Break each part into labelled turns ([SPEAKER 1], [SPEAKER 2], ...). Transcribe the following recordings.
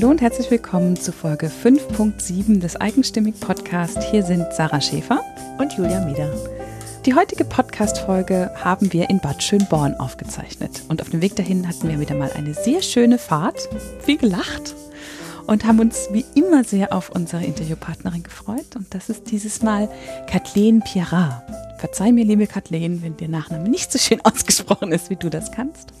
[SPEAKER 1] Hallo und herzlich willkommen zu Folge 5.7 des Eigenstimmig Podcast. Hier sind Sarah Schäfer
[SPEAKER 2] und Julia Mieder.
[SPEAKER 1] Die heutige Podcast-Folge haben wir in Bad Schönborn aufgezeichnet. Und auf dem Weg dahin hatten wir wieder mal eine sehr schöne Fahrt, viel gelacht und haben uns wie immer sehr auf unsere Interviewpartnerin gefreut. Und das ist dieses Mal Kathleen Pierrat. Verzeih mir, liebe Kathleen, wenn der Nachname nicht so schön ausgesprochen ist, wie du das kannst.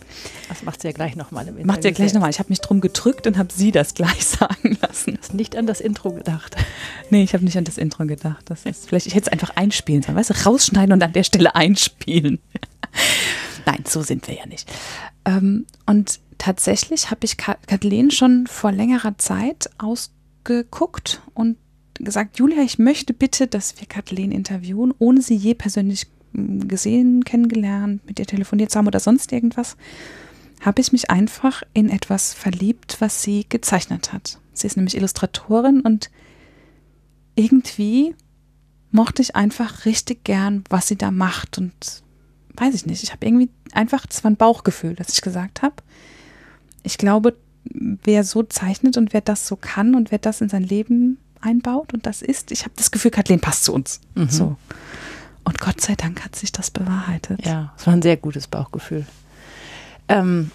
[SPEAKER 2] Das macht sie ja gleich nochmal im
[SPEAKER 1] Interview. Macht sie ja gleich nochmal. Ich habe mich drum gedrückt und habe sie das gleich sagen lassen.
[SPEAKER 2] Du hast nicht an das Intro gedacht.
[SPEAKER 1] Nee, ich habe nicht an das Intro gedacht. Das ist vielleicht, ich hätte es einfach einspielen sollen. Weißt du, rausschneiden und an der Stelle einspielen. Nein, so sind wir ja nicht. Ähm, und tatsächlich habe ich Kathleen schon vor längerer Zeit ausgeguckt und gesagt, Julia, ich möchte bitte, dass wir Kathleen interviewen, ohne sie je persönlich hm, gesehen, kennengelernt, mit ihr telefoniert zu haben oder sonst irgendwas, habe ich mich einfach in etwas verliebt, was sie gezeichnet hat. Sie ist nämlich Illustratorin und irgendwie mochte ich einfach richtig gern, was sie da macht und weiß ich nicht, ich habe irgendwie einfach, das war ein Bauchgefühl, dass ich gesagt habe, ich glaube, wer so zeichnet und wer das so kann und wer das in sein Leben einbaut und das ist, ich habe das Gefühl, Kathleen passt zu uns. Mhm. So. Und Gott sei Dank hat sich das bewahrheitet.
[SPEAKER 2] Ja, es war ein sehr gutes Bauchgefühl. Ähm,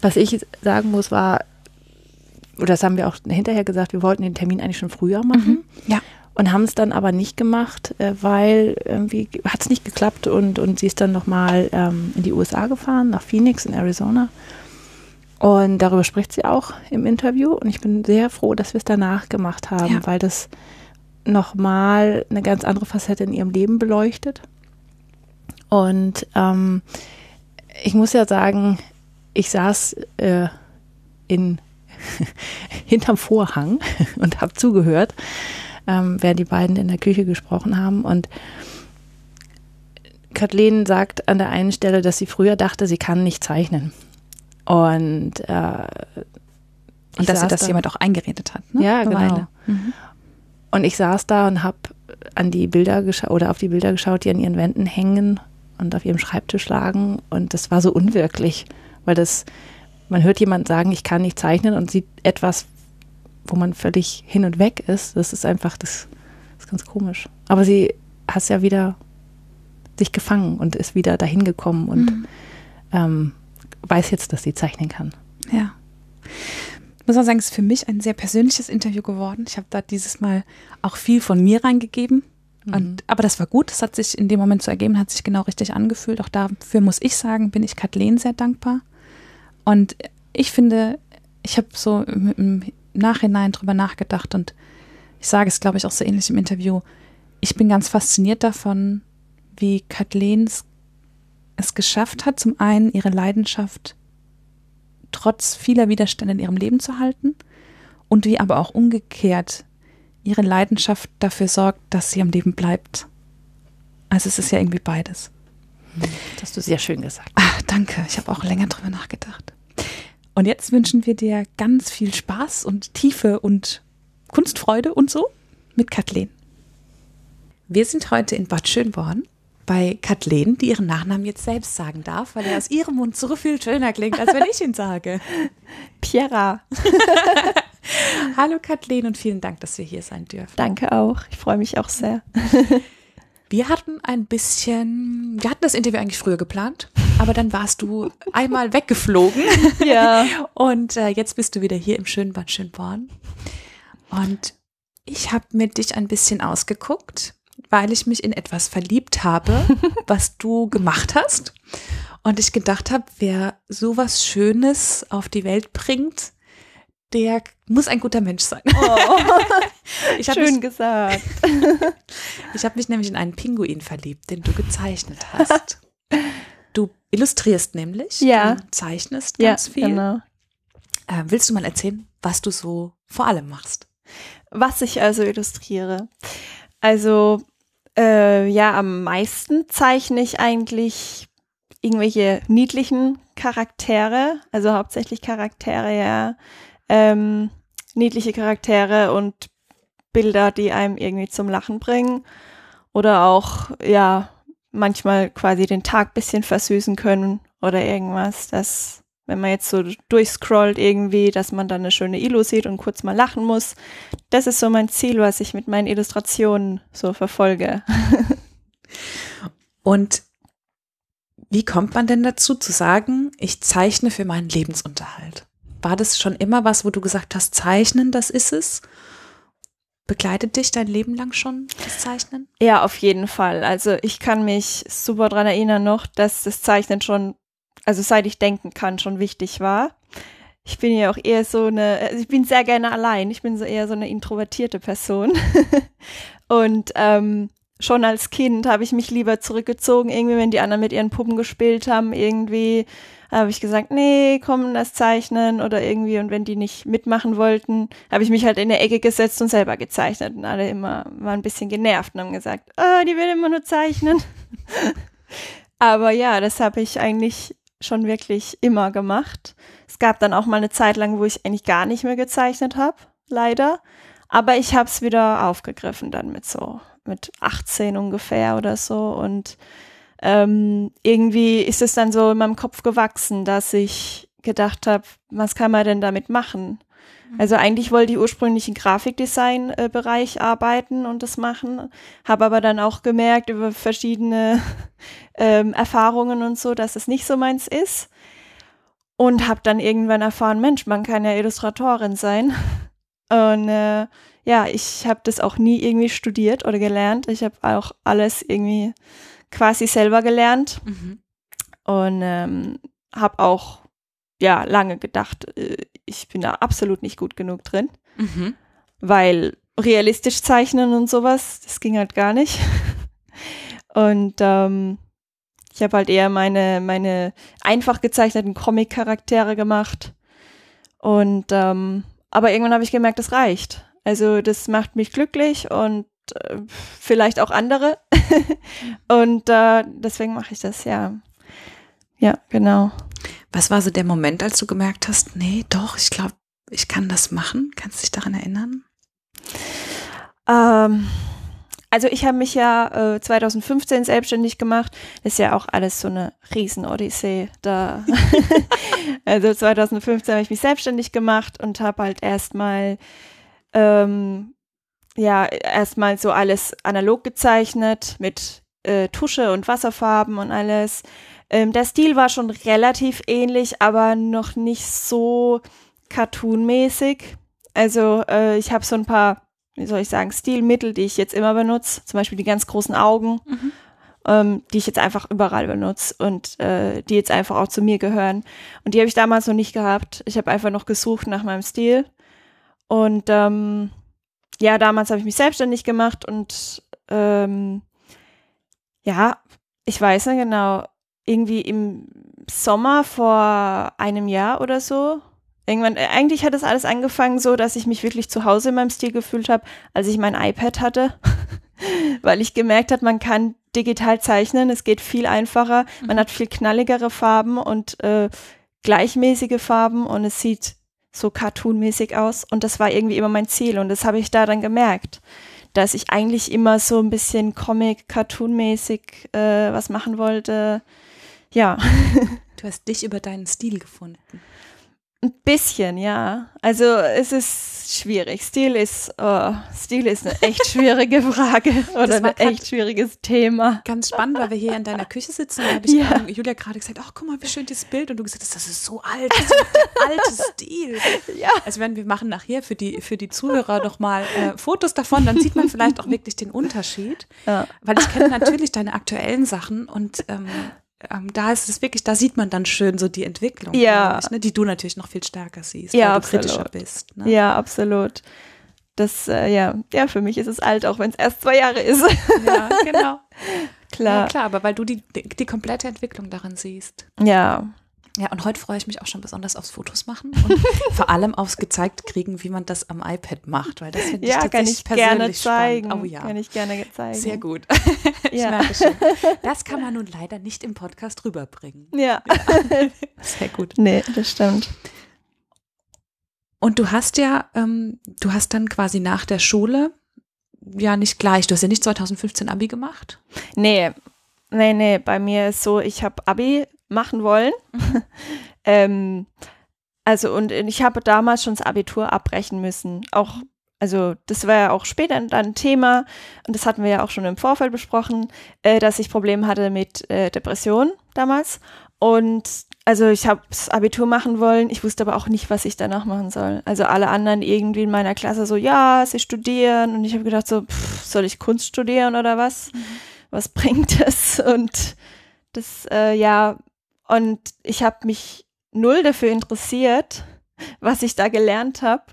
[SPEAKER 2] was ich sagen muss, war, oder das haben wir auch hinterher gesagt, wir wollten den Termin eigentlich schon früher machen.
[SPEAKER 1] Mhm. Ja.
[SPEAKER 2] Und haben es dann aber nicht gemacht, äh, weil irgendwie hat es nicht geklappt und, und sie ist dann nochmal ähm, in die USA gefahren, nach Phoenix in Arizona. Und darüber spricht sie auch im Interview. Und ich bin sehr froh, dass wir es danach gemacht haben, ja. weil das nochmal eine ganz andere Facette in ihrem Leben beleuchtet. Und ähm, ich muss ja sagen, ich saß äh, in hinterm Vorhang und habe zugehört, ähm, während die beiden in der Küche gesprochen haben. Und Kathleen sagt an der einen Stelle, dass sie früher dachte, sie kann nicht zeichnen. Und, äh,
[SPEAKER 1] und dass sie das da, jemand auch eingeredet hat. Ne?
[SPEAKER 2] Ja, genau. Mhm. Und ich saß da und habe an die Bilder geschaut oder auf die Bilder geschaut, die an ihren Wänden hängen und auf ihrem Schreibtisch lagen. Und das war so unwirklich, weil das, man hört jemand sagen, ich kann nicht zeichnen und sieht etwas, wo man völlig hin und weg ist. Das ist einfach, das, das ist ganz komisch. Aber sie hat ja wieder sich gefangen und ist wieder dahin gekommen und mhm. ähm, weiß jetzt, dass sie zeichnen kann.
[SPEAKER 1] Ja. Ich muss auch sagen, es ist für mich ein sehr persönliches Interview geworden. Ich habe da dieses Mal auch viel von mir reingegeben. Mhm. Und, aber das war gut. Das hat sich in dem Moment so ergeben, hat sich genau richtig angefühlt. Auch dafür muss ich sagen, bin ich Kathleen sehr dankbar. Und ich finde, ich habe so im Nachhinein drüber nachgedacht und ich sage es, glaube ich, auch so ähnlich im Interview. Ich bin ganz fasziniert davon, wie Kathleens es geschafft hat, zum einen ihre Leidenschaft trotz vieler Widerstände in ihrem Leben zu halten und wie aber auch umgekehrt ihre Leidenschaft dafür sorgt, dass sie am Leben bleibt. Also es ist ja irgendwie beides.
[SPEAKER 2] Das hast du sehr schön gesagt.
[SPEAKER 1] Ach, danke. Ich habe auch länger drüber nachgedacht. Und jetzt wünschen wir dir ganz viel Spaß und Tiefe und Kunstfreude und so mit Kathleen. Wir sind heute in Bad Schönborn bei Kathleen, die ihren Nachnamen jetzt selbst sagen darf, weil er aus ihrem Mund so viel schöner klingt, als wenn ich ihn sage.
[SPEAKER 2] Piera.
[SPEAKER 1] Hallo Kathleen und vielen Dank, dass wir hier sein dürfen.
[SPEAKER 2] Danke auch. Ich freue mich auch sehr.
[SPEAKER 1] Wir hatten ein bisschen, wir hatten das Interview eigentlich früher geplant, aber dann warst du einmal weggeflogen.
[SPEAKER 2] Ja.
[SPEAKER 1] Und äh, jetzt bist du wieder hier im schönen Bad Schönborn. Und ich habe mit dich ein bisschen ausgeguckt weil ich mich in etwas verliebt habe, was du gemacht hast. Und ich gedacht habe, wer sowas Schönes auf die Welt bringt, der muss ein guter Mensch sein. Oh,
[SPEAKER 2] ich schön mich, gesagt.
[SPEAKER 1] ich habe mich nämlich in einen Pinguin verliebt, den du gezeichnet hast. Du illustrierst nämlich,
[SPEAKER 2] ja.
[SPEAKER 1] du zeichnest ganz
[SPEAKER 2] ja,
[SPEAKER 1] viel. Genau. Äh, willst du mal erzählen, was du so vor allem machst?
[SPEAKER 3] Was ich also illustriere. Also äh, ja, am meisten zeichne ich eigentlich irgendwelche niedlichen Charaktere, also hauptsächlich Charaktere, ja. Ähm, niedliche Charaktere und Bilder, die einem irgendwie zum Lachen bringen. Oder auch, ja, manchmal quasi den Tag bisschen versüßen können oder irgendwas. Das wenn man jetzt so durchscrollt irgendwie, dass man dann eine schöne Illu sieht und kurz mal lachen muss. Das ist so mein Ziel, was ich mit meinen Illustrationen so verfolge.
[SPEAKER 1] Und wie kommt man denn dazu zu sagen, ich zeichne für meinen Lebensunterhalt? War das schon immer was, wo du gesagt hast, zeichnen, das ist es? Begleitet dich dein Leben lang schon das Zeichnen?
[SPEAKER 3] Ja, auf jeden Fall. Also ich kann mich super dran erinnern noch, dass das Zeichnen schon, also seit ich denken kann, schon wichtig war. Ich bin ja auch eher so eine, also ich bin sehr gerne allein. Ich bin so eher so eine introvertierte Person. Und ähm, schon als Kind habe ich mich lieber zurückgezogen, irgendwie, wenn die anderen mit ihren Puppen gespielt haben, irgendwie habe ich gesagt, nee, komm, das zeichnen oder irgendwie. Und wenn die nicht mitmachen wollten, habe ich mich halt in der Ecke gesetzt und selber gezeichnet. Und alle immer waren ein bisschen genervt und haben gesagt, oh, die will immer nur zeichnen. Aber ja, das habe ich eigentlich schon wirklich immer gemacht. Es gab dann auch mal eine Zeit lang, wo ich eigentlich gar nicht mehr gezeichnet habe, leider. Aber ich habe es wieder aufgegriffen dann mit so, mit 18 ungefähr oder so. Und ähm, irgendwie ist es dann so in meinem Kopf gewachsen, dass ich gedacht habe, was kann man denn damit machen? Mhm. Also eigentlich wollte ich ursprünglich im Grafikdesign-Bereich arbeiten und das machen, habe aber dann auch gemerkt über verschiedene ähm, Erfahrungen und so, dass es nicht so meins ist. Und habe dann irgendwann erfahren, Mensch, man kann ja Illustratorin sein. Und äh, ja, ich habe das auch nie irgendwie studiert oder gelernt. Ich habe auch alles irgendwie quasi selber gelernt mhm. und ähm, habe auch ja lange gedacht, äh, ich bin da absolut nicht gut genug drin, mhm. weil realistisch zeichnen und sowas, das ging halt gar nicht. Und ähm, ich habe halt eher meine, meine einfach gezeichneten Comic-Charaktere gemacht. Und ähm, aber irgendwann habe ich gemerkt, das reicht. Also das macht mich glücklich und äh, vielleicht auch andere. und äh, deswegen mache ich das, ja. Ja, genau.
[SPEAKER 1] Was war so der Moment, als du gemerkt hast, nee, doch, ich glaube, ich kann das machen? Kannst du dich daran erinnern?
[SPEAKER 3] Ähm, also ich habe mich ja äh, 2015 selbstständig gemacht. Das ist ja auch alles so eine Riesen-Odyssee da. also 2015 habe ich mich selbstständig gemacht und habe halt erstmal ähm, ja erstmal so alles analog gezeichnet mit äh, Tusche und Wasserfarben und alles. Ähm, der Stil war schon relativ ähnlich, aber noch nicht so cartoonmäßig. Also äh, ich habe so ein paar, wie soll ich sagen, Stilmittel, die ich jetzt immer benutze. Zum Beispiel die ganz großen Augen, mhm. ähm, die ich jetzt einfach überall benutze und äh, die jetzt einfach auch zu mir gehören. Und die habe ich damals noch nicht gehabt. Ich habe einfach noch gesucht nach meinem Stil. Und ähm, ja, damals habe ich mich selbstständig gemacht und ähm, ja, ich weiß nicht genau, irgendwie im Sommer vor einem Jahr oder so. Irgendwann, äh, eigentlich hat das alles angefangen so, dass ich mich wirklich zu Hause in meinem Stil gefühlt habe, als ich mein iPad hatte, weil ich gemerkt habe, man kann digital zeichnen, es geht viel einfacher, man mhm. hat viel knalligere Farben und äh, gleichmäßige Farben und es sieht so cartoonmäßig aus und das war irgendwie immer mein Ziel und das habe ich da dann gemerkt, dass ich eigentlich immer so ein bisschen Comic, Cartoon-mäßig äh, was machen wollte. Ja.
[SPEAKER 1] Du hast dich über deinen Stil gefunden.
[SPEAKER 3] Ein bisschen, ja. Also es ist schwierig. Stil ist, oh, Stil ist eine echt schwierige Frage oder ein echt schwieriges Thema.
[SPEAKER 1] Ganz spannend, weil wir hier in deiner Küche sitzen und habe ich ja. Julia gerade gesagt, ach guck mal, wie schön das Bild und du gesagt hast, das ist so alt, das ist ein alter Stil. Ja. Also wenn wir machen nachher für die für die Zuhörer doch mal äh, Fotos davon, dann sieht man vielleicht auch wirklich den Unterschied, ja. weil ich kenne natürlich deine aktuellen Sachen und ähm, ähm, da ist es wirklich, da sieht man dann schön so die Entwicklung,
[SPEAKER 3] ja.
[SPEAKER 1] ich, ne, die du natürlich noch viel stärker siehst,
[SPEAKER 3] ja,
[SPEAKER 1] weil
[SPEAKER 3] absolut.
[SPEAKER 1] du kritischer bist.
[SPEAKER 3] Ne? Ja, absolut. Das, äh, ja, ja, für mich ist es alt, auch wenn es erst zwei Jahre ist.
[SPEAKER 1] Ja, genau. klar. Ja, klar, aber weil du die, die, die komplette Entwicklung darin siehst.
[SPEAKER 3] Ja,
[SPEAKER 1] ja, und heute freue ich mich auch schon besonders aufs Fotos machen und vor allem aufs gezeigt kriegen, wie man das am iPad macht, weil das finde ich ja, tatsächlich kann ich gerne
[SPEAKER 3] zeigen.
[SPEAKER 1] Oh ja.
[SPEAKER 3] Kann ich gerne zeigen.
[SPEAKER 1] Sehr gut. ich ja. merke schon. Das kann man nun leider nicht im Podcast rüberbringen.
[SPEAKER 3] Ja.
[SPEAKER 1] ja. Sehr gut.
[SPEAKER 3] Nee, das stimmt.
[SPEAKER 1] Und du hast ja, ähm, du hast dann quasi nach der Schule ja nicht gleich, du hast ja nicht 2015 Abi gemacht?
[SPEAKER 3] Nee, nee, nee, bei mir ist so, ich habe Abi machen wollen. Mhm. Ähm, also und ich habe damals schon das Abitur abbrechen müssen. Auch, also das war ja auch später dann Thema und das hatten wir ja auch schon im Vorfeld besprochen, äh, dass ich Probleme hatte mit äh, Depressionen damals. Und also ich habe das Abitur machen wollen, ich wusste aber auch nicht, was ich danach machen soll. Also alle anderen irgendwie in meiner Klasse so, ja, sie studieren. Und ich habe gedacht so, pff, soll ich Kunst studieren oder was? Mhm. Was bringt das? Und das, äh, ja, und ich habe mich null dafür interessiert, was ich da gelernt habe.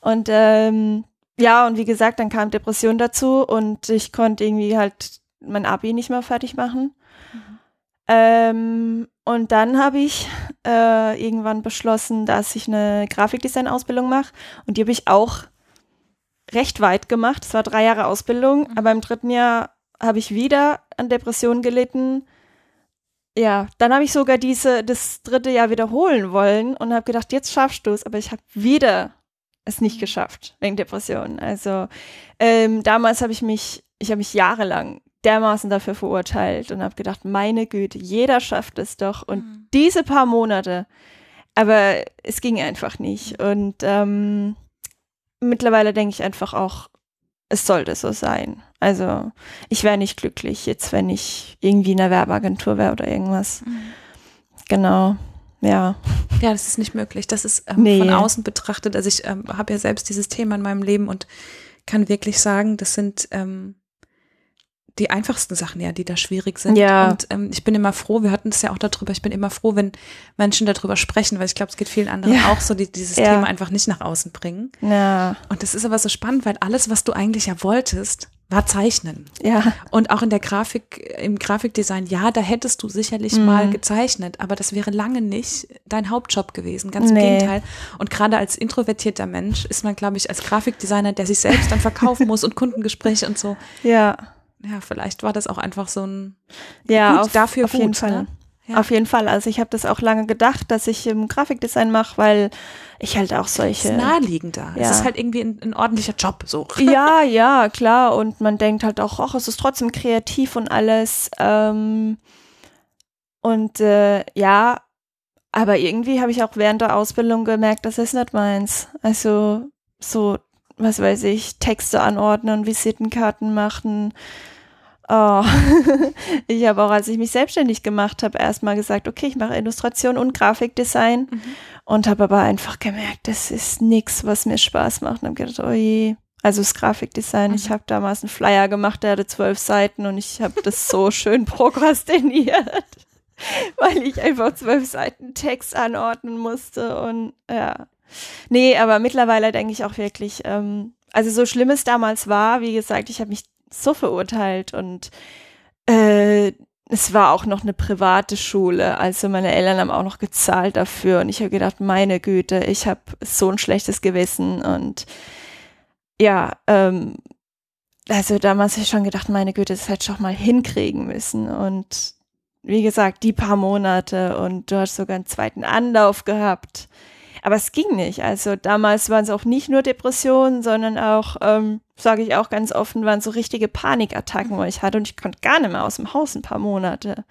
[SPEAKER 3] Und ähm, ja, und wie gesagt, dann kam Depression dazu und ich konnte irgendwie halt mein Abi nicht mehr fertig machen. Mhm. Ähm, und dann habe ich äh, irgendwann beschlossen, dass ich eine Grafikdesign-Ausbildung mache. Und die habe ich auch recht weit gemacht. Es war drei Jahre Ausbildung, mhm. aber im dritten Jahr habe ich wieder an Depressionen gelitten ja, dann habe ich sogar diese, das dritte Jahr wiederholen wollen und habe gedacht, jetzt schaffst du es, aber ich habe wieder es nicht mhm. geschafft wegen Depressionen. Also ähm, damals habe ich mich, ich habe mich jahrelang dermaßen dafür verurteilt und habe gedacht, meine Güte, jeder schafft es doch. Und mhm. diese paar Monate, aber es ging einfach nicht. Und ähm, mittlerweile denke ich einfach auch, es sollte so sein. Also ich wäre nicht glücklich jetzt, wenn ich irgendwie in einer Werbeagentur wäre oder irgendwas. Mhm. Genau. Ja.
[SPEAKER 1] Ja, das ist nicht möglich. Das ist ähm, nee. von außen betrachtet. Also ich ähm, habe ja selbst dieses Thema in meinem Leben und kann wirklich sagen, das sind ähm, die einfachsten Sachen, ja, die da schwierig sind.
[SPEAKER 3] Ja.
[SPEAKER 1] Und ähm, ich bin immer froh, wir hatten es ja auch darüber, ich bin immer froh, wenn Menschen darüber sprechen, weil ich glaube, es geht vielen anderen ja. auch so, die dieses ja. Thema einfach nicht nach außen bringen.
[SPEAKER 3] Ja.
[SPEAKER 1] Und das ist aber so spannend, weil alles, was du eigentlich ja wolltest, war Zeichnen.
[SPEAKER 3] Ja.
[SPEAKER 1] Und auch in der Grafik, im Grafikdesign, ja, da hättest du sicherlich mhm. mal gezeichnet, aber das wäre lange nicht dein Hauptjob gewesen. Ganz im nee. Gegenteil. Und gerade als introvertierter Mensch ist man, glaube ich, als Grafikdesigner, der sich selbst dann verkaufen muss und Kundengespräche und so.
[SPEAKER 3] Ja
[SPEAKER 1] ja, vielleicht war das auch einfach so ein
[SPEAKER 3] ja, gut, auf, dafür auf gut, jeden Fall. Ne? Ja. Auf jeden Fall. Also ich habe das auch lange gedacht, dass ich im Grafikdesign mache, weil ich halt auch solche. Es
[SPEAKER 1] ist naheliegender. Ja. Es ist halt irgendwie ein, ein, ordentlicher Job so.
[SPEAKER 3] Ja, ja, klar. Und man denkt halt auch, ach, es ist trotzdem kreativ und alles. Ähm, und äh, ja, aber irgendwie habe ich auch während der Ausbildung gemerkt, das ist nicht meins. Also so, was weiß ich, Texte anordnen, Visitenkarten machen, Oh. ich habe auch, als ich mich selbstständig gemacht habe, erstmal gesagt, okay, ich mache Illustration und Grafikdesign mhm. und habe aber einfach gemerkt, das ist nichts, was mir Spaß macht. Und habe gedacht, oh je. Also das Grafikdesign, mhm. ich habe damals einen Flyer gemacht, der hatte zwölf Seiten und ich habe das so schön prokrastiniert, weil ich einfach zwölf Seiten Text anordnen musste und ja. Nee, aber mittlerweile denke ich auch wirklich, ähm, also so schlimm es damals war, wie gesagt, ich habe mich so verurteilt und äh, es war auch noch eine private Schule, also meine Eltern haben auch noch gezahlt dafür und ich habe gedacht, meine Güte, ich habe so ein schlechtes Gewissen und ja, ähm, also damals habe ich schon gedacht, meine Güte, das hätte ich schon mal hinkriegen müssen und wie gesagt, die paar Monate und du hast sogar einen zweiten Anlauf gehabt. Aber es ging nicht. Also damals waren es auch nicht nur Depressionen, sondern auch, ähm, sage ich auch ganz offen, waren so richtige Panikattacken, wo ich hatte und ich konnte gar nicht mehr aus dem Haus ein paar Monate.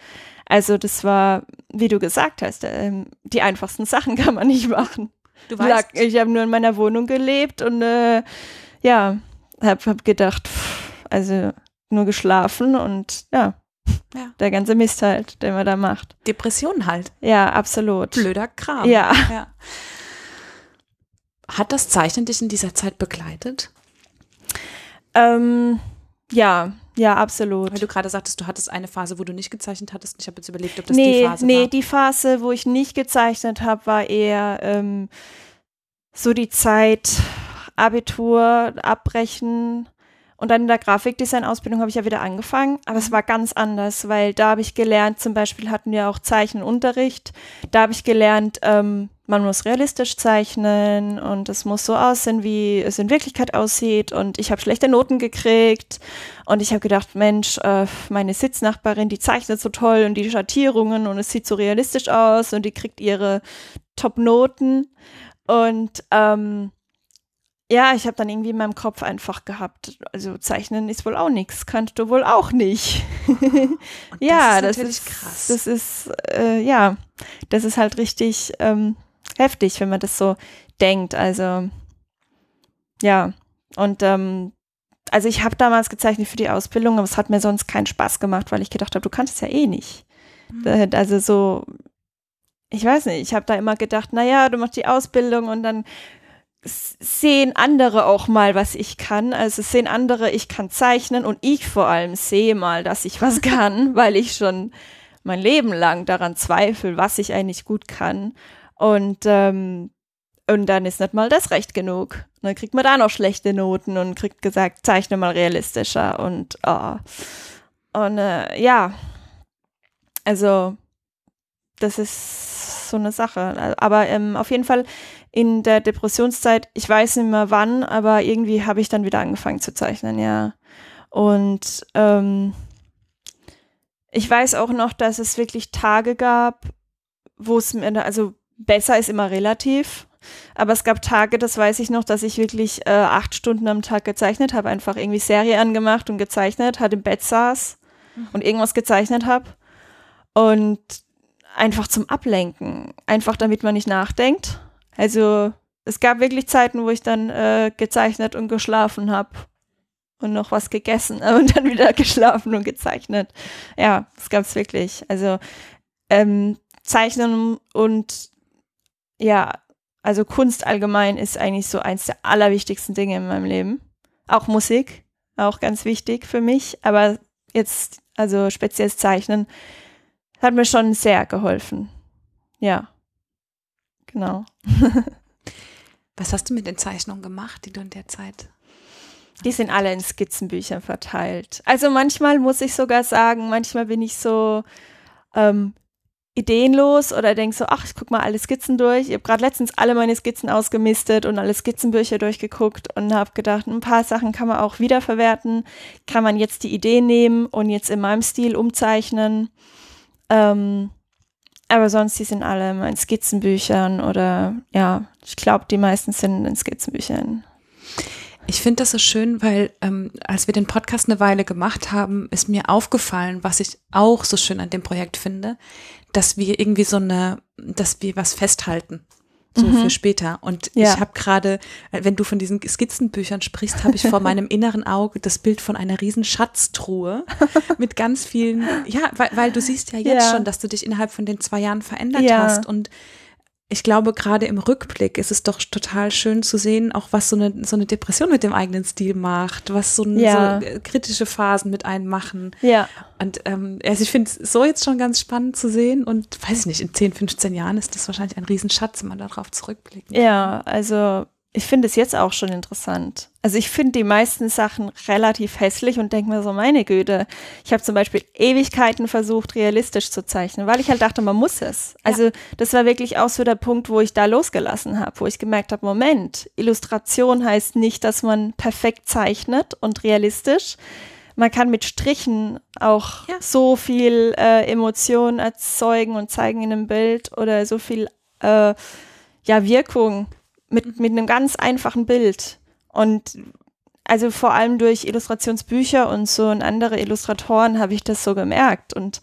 [SPEAKER 3] Also das war, wie du gesagt hast, ähm, die einfachsten Sachen kann man nicht machen. Du weißt. Ich habe nur in meiner Wohnung gelebt und äh, ja, habe hab gedacht, pff, also nur geschlafen und ja, ja. Der ganze Mist halt, den man da macht.
[SPEAKER 1] Depression halt.
[SPEAKER 3] Ja, absolut.
[SPEAKER 1] Blöder Kram.
[SPEAKER 3] Ja. ja.
[SPEAKER 1] Hat das Zeichnen dich in dieser Zeit begleitet?
[SPEAKER 3] Ähm, ja, ja, absolut.
[SPEAKER 1] Weil du gerade sagtest, du hattest eine Phase, wo du nicht gezeichnet hattest. Ich habe jetzt überlegt, ob das
[SPEAKER 3] nee,
[SPEAKER 1] die Phase
[SPEAKER 3] nee,
[SPEAKER 1] war.
[SPEAKER 3] Nee, die Phase, wo ich nicht gezeichnet habe, war eher ähm, so die Zeit Abitur abbrechen und dann in der Grafikdesign-Ausbildung habe ich ja wieder angefangen, aber es mhm. war ganz anders, weil da habe ich gelernt, zum Beispiel hatten wir auch Zeichenunterricht, da habe ich gelernt, ähm, man muss realistisch zeichnen und es muss so aussehen, wie es in Wirklichkeit aussieht. Und ich habe schlechte Noten gekriegt und ich habe gedacht, Mensch, äh, meine Sitznachbarin, die zeichnet so toll und die Schattierungen und es sieht so realistisch aus und die kriegt ihre Top-Noten. Und ähm, ja, ich habe dann irgendwie in meinem Kopf einfach gehabt, also zeichnen ist wohl auch nichts, kannst du wohl auch nicht. ja, das ist, das ist krass. Das ist, äh, ja, das ist halt richtig ähm, heftig, wenn man das so denkt. Also, ja, und ähm, also ich habe damals gezeichnet für die Ausbildung, aber es hat mir sonst keinen Spaß gemacht, weil ich gedacht habe, du kannst es ja eh nicht. Mhm. Also so, ich weiß nicht, ich habe da immer gedacht, naja, du machst die Ausbildung und dann sehen andere auch mal, was ich kann. Also sehen andere, ich kann zeichnen und ich vor allem sehe mal, dass ich was kann, weil ich schon mein Leben lang daran zweifle, was ich eigentlich gut kann. Und, ähm, und dann ist nicht mal das recht genug. Und dann kriegt man da noch schlechte Noten und kriegt gesagt, zeichne mal realistischer und oh. und äh, ja, also das ist so eine Sache. Aber ähm, auf jeden Fall in der Depressionszeit, ich weiß nicht mehr wann, aber irgendwie habe ich dann wieder angefangen zu zeichnen, ja. Und ähm, ich weiß auch noch, dass es wirklich Tage gab, wo es mir, also besser ist immer relativ, aber es gab Tage, das weiß ich noch, dass ich wirklich äh, acht Stunden am Tag gezeichnet habe, einfach irgendwie Serie angemacht und gezeichnet, halt im Bett saß mhm. und irgendwas gezeichnet habe. Und einfach zum Ablenken, einfach damit man nicht nachdenkt. Also es gab wirklich Zeiten, wo ich dann äh, gezeichnet und geschlafen habe und noch was gegessen und dann wieder geschlafen und gezeichnet. Ja, das gab es wirklich. Also ähm, Zeichnen und ja, also Kunst allgemein ist eigentlich so eins der allerwichtigsten Dinge in meinem Leben. Auch Musik, auch ganz wichtig für mich. Aber jetzt, also spezielles Zeichnen, hat mir schon sehr geholfen. Ja. Genau.
[SPEAKER 1] Was hast du mit den Zeichnungen gemacht, die du in der Zeit?
[SPEAKER 3] Die sind alle in Skizzenbüchern verteilt. Also manchmal muss ich sogar sagen, manchmal bin ich so ähm, ideenlos oder denke so, ach, ich guck mal alle Skizzen durch. Ich habe gerade letztens alle meine Skizzen ausgemistet und alle Skizzenbücher durchgeguckt und habe gedacht, ein paar Sachen kann man auch wiederverwerten. Kann man jetzt die Idee nehmen und jetzt in meinem Stil umzeichnen. Ähm, aber sonst, die sind alle in Skizzenbüchern oder ja, ich glaube, die meisten sind in Skizzenbüchern.
[SPEAKER 1] Ich finde das so schön, weil ähm, als wir den Podcast eine Weile gemacht haben, ist mir aufgefallen, was ich auch so schön an dem Projekt finde, dass wir irgendwie so eine, dass wir was festhalten so mhm. für später. Und ja. ich habe gerade, äh, wenn du von diesen Skizzenbüchern sprichst, habe ich vor meinem inneren Auge das Bild von einer riesen Schatztruhe mit ganz vielen, ja, weil, weil du siehst ja jetzt ja. schon, dass du dich innerhalb von den zwei Jahren verändert ja. hast und ich glaube, gerade im Rückblick ist es doch total schön zu sehen, auch was so eine, so eine Depression mit dem eigenen Stil macht, was so, ja. so äh, kritische Phasen mit einem machen.
[SPEAKER 3] Ja.
[SPEAKER 1] Und ähm, also ich finde es so jetzt schon ganz spannend zu sehen und weiß ich nicht, in 10, 15 Jahren ist das wahrscheinlich ein Riesenschatz, wenn man darauf zurückblickt.
[SPEAKER 3] Ja, also ich finde es jetzt auch schon interessant. Also ich finde die meisten Sachen relativ hässlich und denke mir so, meine Güte. Ich habe zum Beispiel Ewigkeiten versucht, realistisch zu zeichnen, weil ich halt dachte, man muss es. Also ja. das war wirklich auch so der Punkt, wo ich da losgelassen habe, wo ich gemerkt habe, Moment, Illustration heißt nicht, dass man perfekt zeichnet und realistisch. Man kann mit Strichen auch ja. so viel äh, Emotion erzeugen und zeigen in einem Bild oder so viel äh, ja, Wirkung mit, mit einem ganz einfachen Bild. Und also vor allem durch Illustrationsbücher und so und andere Illustratoren habe ich das so gemerkt. Und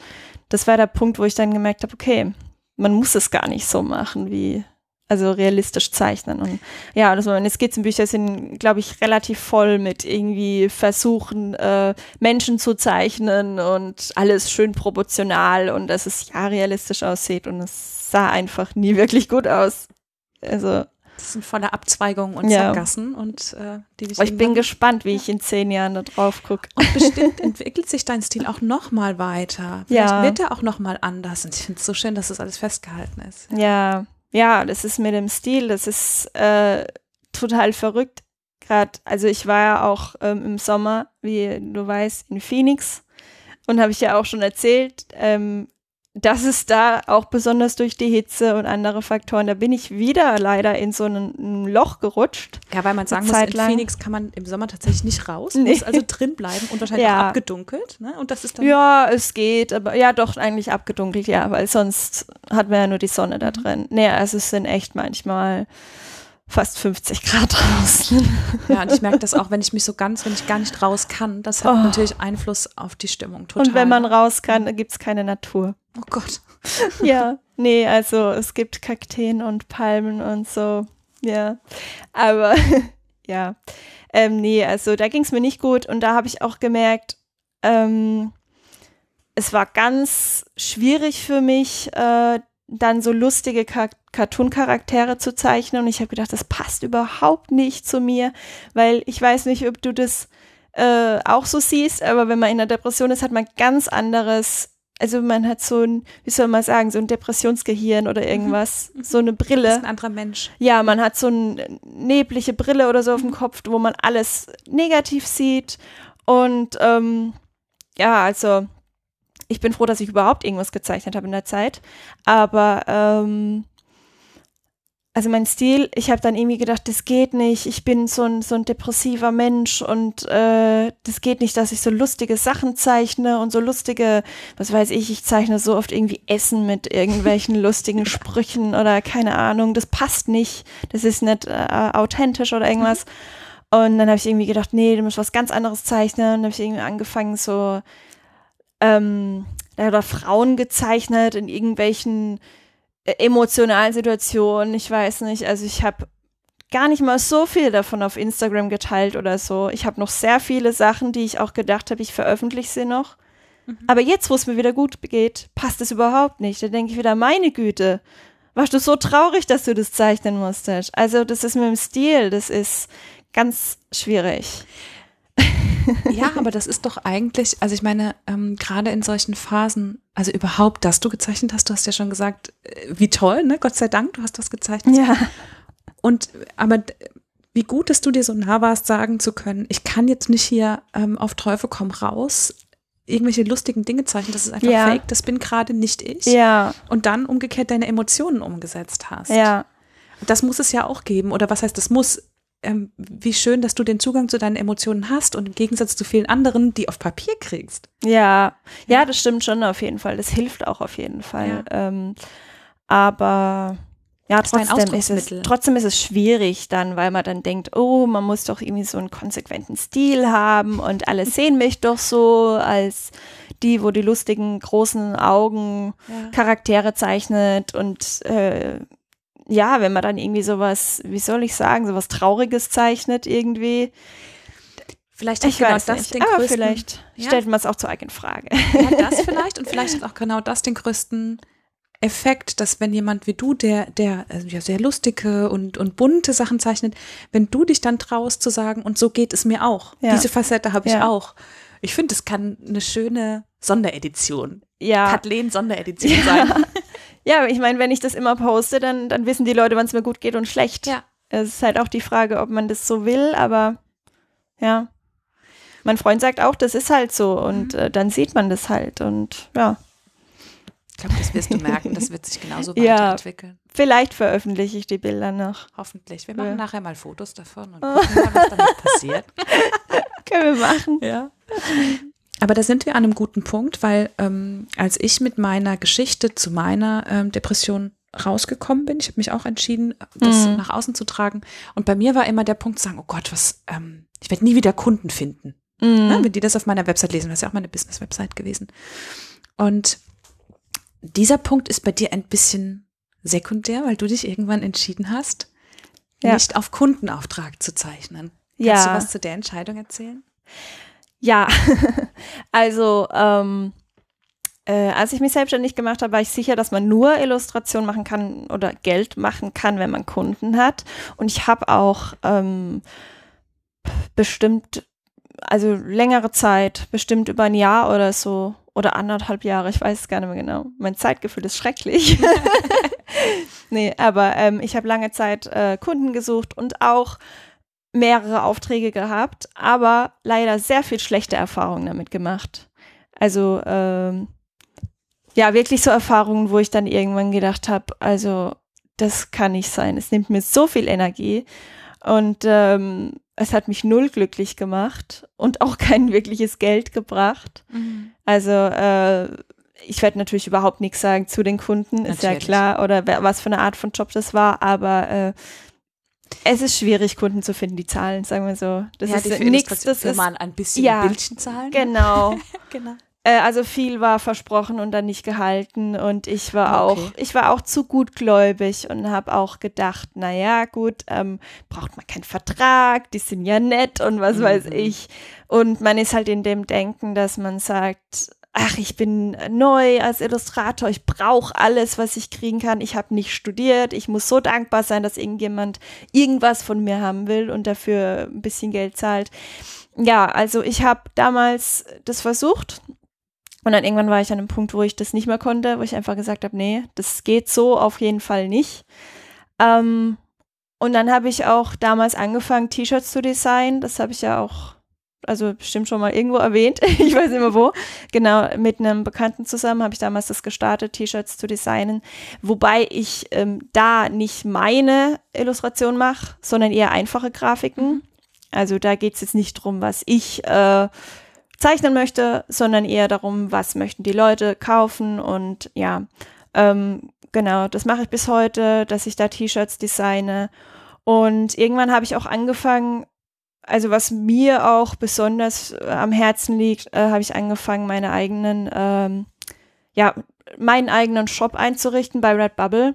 [SPEAKER 3] das war der Punkt, wo ich dann gemerkt habe, okay, man muss es gar nicht so machen wie, also realistisch zeichnen. Und ja, also meine Skizzenbücher sind, glaube ich, relativ voll mit irgendwie Versuchen, äh, Menschen zu zeichnen und alles schön proportional und dass es ja realistisch aussieht und es sah einfach nie wirklich gut aus. Also
[SPEAKER 1] das sind voller Abzweigungen und ja. Sackgassen und äh,
[SPEAKER 3] die Ich bin gespannt, wie ich in zehn Jahren da drauf gucke.
[SPEAKER 1] Und bestimmt entwickelt sich dein Stil auch noch mal weiter. Vielleicht ja. wird er auch noch mal anders. Und ich finde es so schön, dass das alles festgehalten ist.
[SPEAKER 3] Ja, ja, das ist mit dem Stil, das ist äh, total verrückt. Gerade, also ich war ja auch ähm, im Sommer, wie du weißt, in Phoenix und habe ich ja auch schon erzählt, ähm, das ist da auch besonders durch die Hitze und andere Faktoren, da bin ich wieder leider in so ein Loch gerutscht.
[SPEAKER 1] Ja, weil man sagen muss, in Phoenix kann man im Sommer tatsächlich nicht raus, nee. muss also drin bleiben und wahrscheinlich ja. auch abgedunkelt. Ne? Und das ist dann
[SPEAKER 3] ja, es geht, aber ja, doch eigentlich abgedunkelt, ja, weil sonst hat man ja nur die Sonne da drin. Nee, also es sind echt manchmal fast 50 Grad draußen.
[SPEAKER 1] Ja, und ich merke das auch, wenn ich mich so ganz, wenn ich gar nicht raus kann, das hat
[SPEAKER 3] Oh.
[SPEAKER 1] natürlich Einfluss auf die Stimmung total.
[SPEAKER 3] Und wenn man raus kann, gibt es keine Natur.
[SPEAKER 1] Oh Gott.
[SPEAKER 3] Ja, nee, also es gibt Kakteen und Palmen und so. Ja, aber ja, ähm, nee, also da ging es mir nicht gut und da habe ich auch gemerkt, ähm, es war ganz schwierig für mich, äh, dann so lustige Ka Cartoon-Charaktere zu zeichnen und ich habe gedacht, das passt überhaupt nicht zu mir, weil ich weiß nicht, ob du das äh, auch so siehst, aber wenn man in einer Depression ist, hat man ganz anderes, also man hat so ein, wie soll man sagen, so ein Depressionsgehirn oder irgendwas, so eine
[SPEAKER 1] Das ist
[SPEAKER 3] Brille.
[SPEAKER 1] ein anderer Mensch.
[SPEAKER 3] Ja, man hat so eine neblige Brille oder so auf dem Kopf, wo man alles negativ sieht. Und ähm, ja, also ich bin froh, dass ich überhaupt irgendwas gezeichnet habe in der Zeit. Aber ähm, also mein Stil, ich habe dann irgendwie gedacht, das geht nicht. Ich bin so ein, so ein depressiver Mensch und äh, das geht nicht, dass ich so lustige Sachen zeichne und so lustige, was weiß ich, ich zeichne so oft irgendwie Essen mit irgendwelchen lustigen Sprüchen oder keine Ahnung. Das passt nicht. Das ist nicht äh, authentisch oder irgendwas. Und dann habe ich irgendwie gedacht, nee, du musst was ganz anderes zeichnen. Und dann habe ich irgendwie angefangen, so ähm, oder Frauen gezeichnet in irgendwelchen emotionalen Situationen. Ich weiß nicht. Also ich habe gar nicht mal so viel davon auf Instagram geteilt oder so. Ich habe noch sehr viele Sachen, die ich auch gedacht habe, ich veröffentliche sie noch. Aber jetzt, wo es mir wieder gut geht, passt es überhaupt nicht. Da denke ich wieder, meine Güte, warst du so traurig, dass du das zeichnen musstest? Also das ist mit dem Stil, das ist ganz schwierig.
[SPEAKER 1] Ja, aber das ist doch eigentlich, also ich meine, ähm, gerade in solchen Phasen, also überhaupt, dass du gezeichnet hast, du hast ja schon gesagt, äh, wie toll, ne? Gott sei Dank, du hast was gezeichnet.
[SPEAKER 3] Ja.
[SPEAKER 1] Und aber wie gut, dass du dir so nah warst, sagen zu können, ich kann jetzt nicht hier ähm, auf Teufel komm raus irgendwelche lustigen Dinge zeichnen, das ist einfach
[SPEAKER 3] Ja.
[SPEAKER 1] fake, das bin gerade nicht ich.
[SPEAKER 3] Ja,
[SPEAKER 1] Und dann umgekehrt deine Emotionen umgesetzt hast.
[SPEAKER 3] ja.
[SPEAKER 1] Das muss es ja auch geben. Oder was heißt, das muss, ähm, wie schön, dass du den Zugang zu deinen Emotionen hast und im Gegensatz zu vielen anderen, die auf Papier kriegst.
[SPEAKER 3] Ja, ja, das stimmt schon auf jeden Fall. Das hilft auch auf jeden Fall. Ähm, aber ja, trotzdem ist, es, trotzdem ist es schwierig dann, weil man dann denkt, oh, man muss doch irgendwie so einen konsequenten Stil haben und alle sehen mich doch so als die, wo die lustigen großen Augen
[SPEAKER 1] Ja.
[SPEAKER 3] Charaktere zeichnet und äh, ja, wenn man dann irgendwie sowas, wie soll ich sagen, sowas Trauriges zeichnet irgendwie.
[SPEAKER 1] Vielleicht hat
[SPEAKER 3] Ich
[SPEAKER 1] genau das
[SPEAKER 3] nicht,
[SPEAKER 1] den
[SPEAKER 3] aber
[SPEAKER 1] größten,
[SPEAKER 3] vielleicht
[SPEAKER 1] Ja.
[SPEAKER 3] stellt man es auch zur eigenen Frage.
[SPEAKER 1] Ja, das vielleicht und vielleicht hat auch genau das den größten Effekt, dass wenn jemand wie du, der, der also ja sehr lustige und, und bunte Sachen zeichnet, wenn du dich dann traust zu sagen, und so geht es mir auch.
[SPEAKER 3] Ja.
[SPEAKER 1] Diese Facette habe ich
[SPEAKER 3] Ja.
[SPEAKER 1] auch. Ich finde, es kann eine schöne Sonderedition,
[SPEAKER 3] Ja.
[SPEAKER 1] Kathleen Sonderedition sein.
[SPEAKER 3] Ja, ich meine, wenn ich das immer poste, dann, dann wissen die Leute, wann es mir gut geht und schlecht.
[SPEAKER 1] Ja.
[SPEAKER 3] Es ist halt auch die Frage, ob man das so will, aber ja. Mein Freund sagt auch, das ist halt so und
[SPEAKER 1] Mhm.
[SPEAKER 3] äh, dann sieht man das halt und ja.
[SPEAKER 1] Ich glaube, das wirst du merken, das wird sich genauso
[SPEAKER 3] Ja.
[SPEAKER 1] weiterentwickeln.
[SPEAKER 3] Vielleicht veröffentliche ich die Bilder noch.
[SPEAKER 1] Hoffentlich. Wir machen
[SPEAKER 3] Ja.
[SPEAKER 1] nachher mal Fotos davon und gucken mal, was damit passiert.
[SPEAKER 3] Können wir machen.
[SPEAKER 1] Ja. Aber da sind wir an einem guten Punkt, weil ähm, als ich mit meiner Geschichte zu meiner ähm, Depression rausgekommen bin, ich habe mich auch entschieden, das
[SPEAKER 3] Mhm.
[SPEAKER 1] nach außen zu tragen. Und bei mir war immer der Punkt zu sagen, oh Gott, was, ähm, ich werde nie wieder Kunden finden. Ne,
[SPEAKER 3] Mhm.
[SPEAKER 1] wenn die das auf meiner Website lesen, das ist ja auch meine Business-Website gewesen. Und dieser Punkt ist bei dir ein bisschen sekundär, weil du dich irgendwann entschieden hast,
[SPEAKER 3] Ja.
[SPEAKER 1] nicht auf Kundenauftrag zu zeichnen. Kannst
[SPEAKER 3] Ja.
[SPEAKER 1] du was zu der Entscheidung erzählen?
[SPEAKER 3] Ja, also ähm, äh, als ich mich selbstständig gemacht habe, war ich sicher, dass man nur Illustration machen kann oder Geld machen kann, wenn man Kunden hat. Und ich habe auch ähm, bestimmt, also längere Zeit, bestimmt über ein Jahr oder so oder anderthalb Jahre, ich weiß es gar nicht mehr genau. Mein Zeitgefühl ist schrecklich. nee, aber ähm, ich habe lange Zeit äh, Kunden gesucht und auch mehrere Aufträge gehabt, aber leider sehr viel schlechte Erfahrungen damit gemacht. Also ähm, ja, wirklich so Erfahrungen, wo ich dann irgendwann gedacht habe, also das kann nicht sein. Es nimmt mir so viel Energie und ähm, es hat mich null glücklich gemacht und auch kein wirkliches Geld gebracht. Also äh, ich werde natürlich überhaupt nichts sagen zu den Kunden, ist ja
[SPEAKER 1] Natürlich.
[SPEAKER 3] klar, oder was für eine Art von Job das war, aber äh, es ist schwierig, Kunden zu finden, die zahlen, sagen wir so. Das
[SPEAKER 1] ja,
[SPEAKER 3] ist nichts, das ist,
[SPEAKER 1] mal ein bisschen
[SPEAKER 3] ja,
[SPEAKER 1] Bildchen zahlen.
[SPEAKER 3] genau.
[SPEAKER 1] genau.
[SPEAKER 3] Äh, also viel war versprochen und dann nicht gehalten und ich war
[SPEAKER 1] Okay.
[SPEAKER 3] auch, ich war auch zu gutgläubig und habe auch gedacht, na ja, gut, ähm, braucht man keinen Vertrag, die sind ja nett und was weiß
[SPEAKER 1] Mhm.
[SPEAKER 3] ich. Und man ist halt in dem Denken, dass man sagt, ach, ich bin neu als Illustrator, ich brauche alles, was ich kriegen kann. Ich habe nicht studiert, ich muss so dankbar sein, dass irgendjemand irgendwas von mir haben will und dafür ein bisschen Geld zahlt. Ja, also ich habe damals das versucht und dann irgendwann war ich an einem Punkt, wo ich das nicht mehr konnte, wo ich einfach gesagt habe, nee, das geht so auf jeden Fall nicht. Ähm, und dann habe ich auch damals angefangen, T-Shirts zu designen. Das habe ich ja auch, also bestimmt schon mal irgendwo erwähnt. ich weiß nicht mehr wo. Genau, mit einem Bekannten zusammen habe ich damals das gestartet, T-Shirts zu designen. Wobei ich ähm, da nicht meine Illustration mache, sondern eher einfache Grafiken. Also da geht es jetzt nicht drum, was ich äh, zeichnen möchte, sondern eher darum, was möchten die Leute kaufen und ja, ähm, genau, das mache ich bis heute, dass ich da T-Shirts designe und irgendwann habe ich auch angefangen, also was mir auch besonders äh, am Herzen liegt, äh, habe ich angefangen, meine eigenen, ähm, ja, meinen eigenen Shop einzurichten bei Redbubble.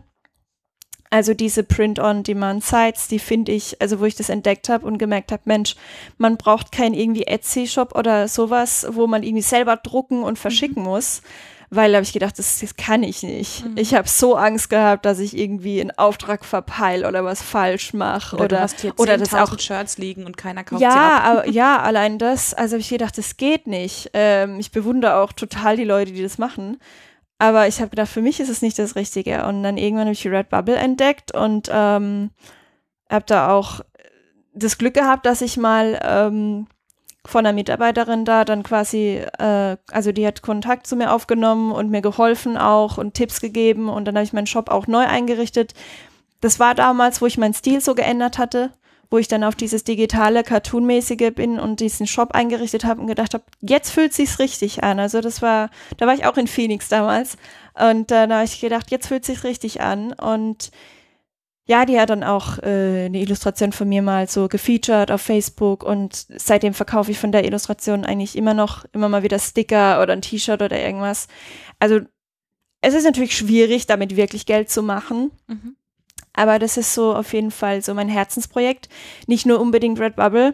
[SPEAKER 3] Also diese Print-on-Demand-Sites, die finde ich, also wo ich das entdeckt habe und gemerkt habe, Mensch, man braucht keinen irgendwie Etsy-Shop oder sowas, wo man irgendwie selber drucken und verschicken muss. Weil habe ich gedacht, das, das kann ich nicht. Ich habe so Angst gehabt, dass ich irgendwie einen Auftrag verpeil oder was falsch mache.
[SPEAKER 1] Oder,
[SPEAKER 3] Oder,
[SPEAKER 1] du hast hier
[SPEAKER 3] oder das
[SPEAKER 1] 10.000
[SPEAKER 3] auch
[SPEAKER 1] Shirts liegen und keiner kauft sie
[SPEAKER 3] ja,
[SPEAKER 1] ab.
[SPEAKER 3] aber, ja, allein das, also hab ich gedacht, das geht nicht. Ähm, ich bewundere auch total die Leute, die das machen. Aber ich habe gedacht, für mich ist es nicht das Richtige. Und dann irgendwann habe ich Redbubble entdeckt und ähm, habe da auch das Glück gehabt, dass ich mal ähm, von einer Mitarbeiterin da dann quasi, äh, also die hat Kontakt zu mir aufgenommen und mir geholfen auch und Tipps gegeben und dann habe ich meinen Shop auch neu eingerichtet. Das war damals, wo ich meinen Stil so geändert hatte, wo ich dann auf dieses digitale, cartoonmäßige bin und diesen Shop eingerichtet habe und gedacht habe, jetzt fühlt sich's richtig an. Also das war, da war ich auch in Phoenix damals und äh, da habe ich gedacht, jetzt fühlt sich's richtig an und ja, die hat dann auch äh, eine Illustration von mir mal so gefeatured auf Facebook und seitdem verkaufe ich von der Illustration eigentlich immer noch, immer mal wieder Sticker oder ein T-Shirt oder irgendwas. Also es ist natürlich schwierig, damit wirklich Geld zu machen.
[SPEAKER 1] Mhm.
[SPEAKER 3] Aber das ist so auf jeden Fall so mein Herzensprojekt. Nicht nur unbedingt Redbubble,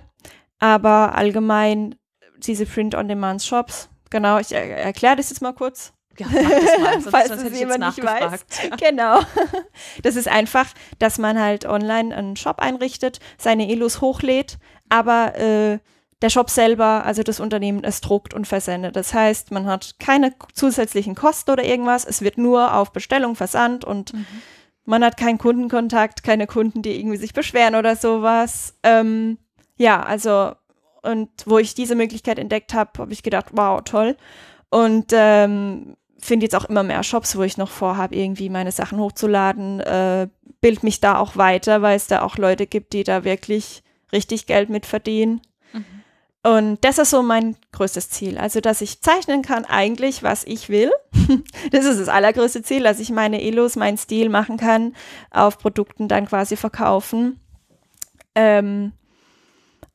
[SPEAKER 3] aber allgemein diese Print-on-Demand-Shops. Genau, ich er erkläre das jetzt mal kurz.
[SPEAKER 1] Ja, mal, sonst,
[SPEAKER 3] Falls
[SPEAKER 1] sonst
[SPEAKER 3] es jemand nicht weiß. Genau. Das ist einfach, dass man halt online einen Shop einrichtet, seine Illus hochlädt, aber äh, der Shop selber, also das Unternehmen, es druckt und versendet. Das heißt, man hat keine zusätzlichen Kosten oder irgendwas. Es wird nur auf Bestellung versandt und man hat keinen Kundenkontakt, keine Kunden, die irgendwie sich beschweren oder sowas. Ähm, ja, also und wo ich diese Möglichkeit entdeckt habe, habe ich gedacht, wow, toll. Und ähm, finde jetzt auch immer mehr Shops, wo ich noch vorhabe, irgendwie meine Sachen hochzuladen. Äh, bild mich da auch weiter, weil es da auch Leute gibt, die da wirklich richtig Geld mit verdienen. Und das ist so mein größtes Ziel. Also, dass ich zeichnen kann eigentlich, was ich will. das ist das allergrößte Ziel, dass ich meine Illus, meinen Stil machen kann, auf Produkten dann quasi verkaufen. Ähm,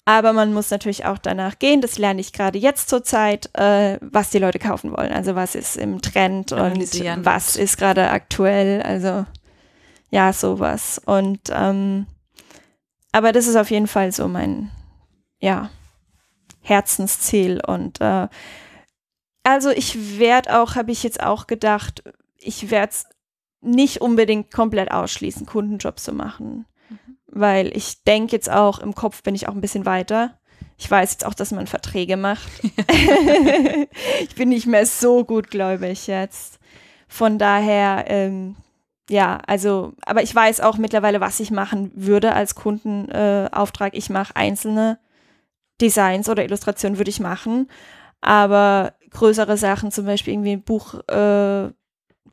[SPEAKER 3] aber man muss natürlich auch danach gehen, das lerne ich gerade jetzt zur Zeit, äh, was die Leute kaufen wollen. Also was ist im Trend und was ist gerade aktuell. Also ja, sowas. Und ähm, aber das ist auf jeden Fall so mein, ja, Herzensziel. Und äh, also ich werde auch, habe ich jetzt auch gedacht, ich werde es nicht unbedingt komplett ausschließen, Kundenjobs zu machen. Weil ich denke jetzt auch, im Kopf bin ich auch ein bisschen weiter. Ich weiß jetzt auch, dass man Verträge macht. ich bin nicht mehr so gutgläubig jetzt. Von daher, ähm, ja, also, aber ich weiß auch mittlerweile, was ich machen würde als Kundenauftrag. Äh, ich mache einzelne Designs oder Illustrationen würde ich machen, aber größere Sachen, zum Beispiel irgendwie ein Buch, äh,